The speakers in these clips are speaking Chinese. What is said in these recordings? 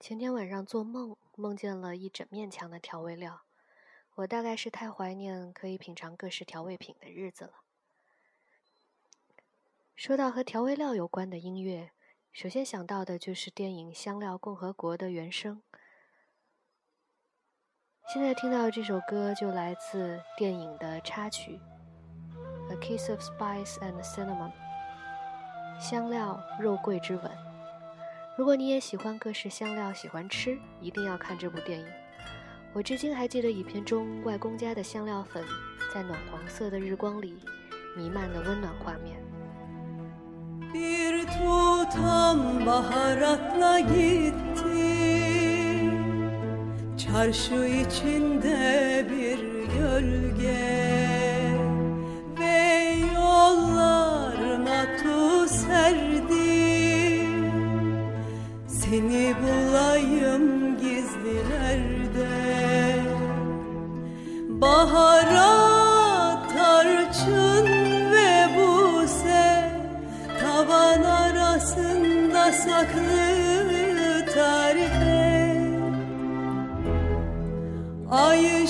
前天晚上做梦，梦见了一整面墙的调味料。我大概是太怀念可以品尝各式调味品的日子了。说到和调味料有关的音乐，首先想到的就是电影《香料共和国》的原声。现在听到这首歌就来自电影的插曲《A Kiss of Spice and Cinnamon》，香料肉桂之吻。如果你也喜欢各式香料，喜欢吃，一定要看这部电影。我至今还记得影片中外公家的香料粉在暖黄色的日光里弥漫的温暖画面。Seni Bahara tarçın ve buse Tavan arasında saklı tarife Ay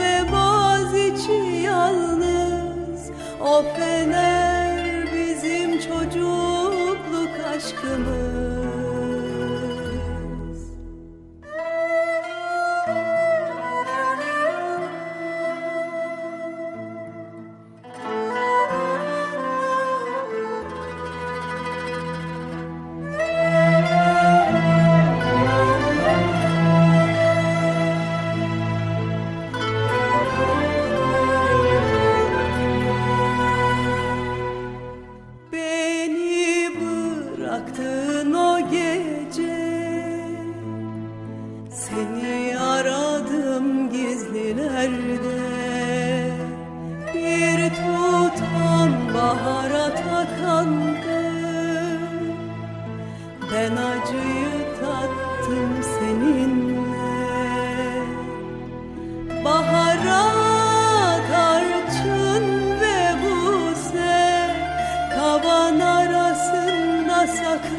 ve baz yalnız O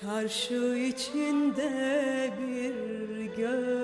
Çarşı içinde bir göl